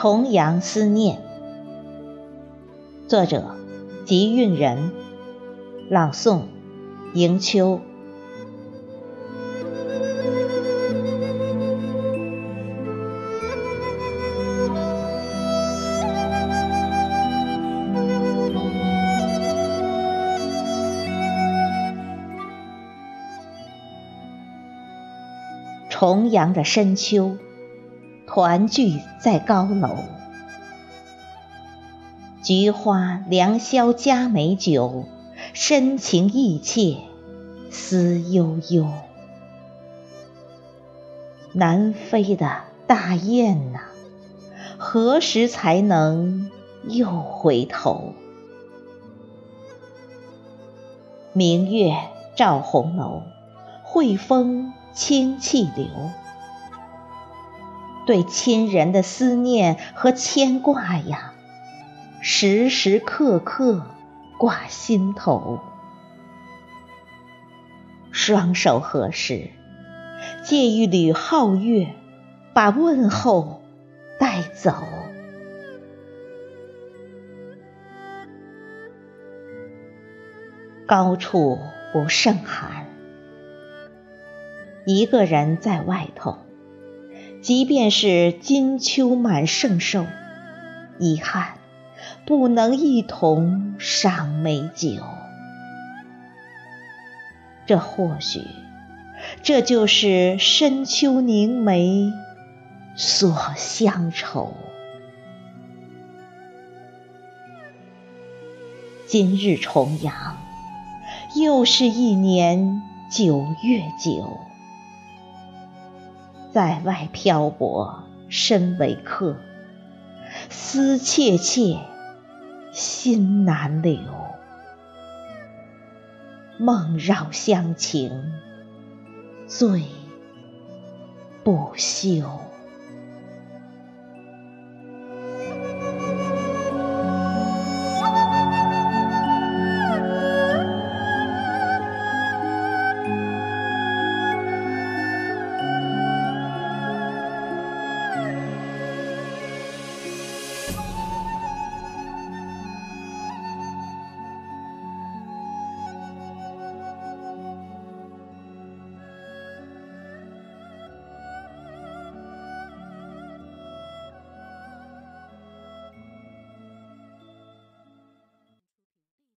重阳思念，作者：吉韵人，朗诵：迎秋。重阳的深秋。团聚在高楼，菊花良宵加美酒，深情意切思悠悠。南飞的大雁呐，何时才能又回头？明月照红楼，惠风清气流。对亲人的思念和牵挂呀，时时刻刻挂心头。双手合十，借一缕皓月，把问候带走。高处不胜寒，一个人在外头。即便是金秋满圣寿，遗憾不能一同赏美酒。这或许，这就是深秋凝眉锁乡愁。今日重阳，又是一年九月九。在外漂泊，身为客，思切切，心难留，梦绕乡情，醉不休。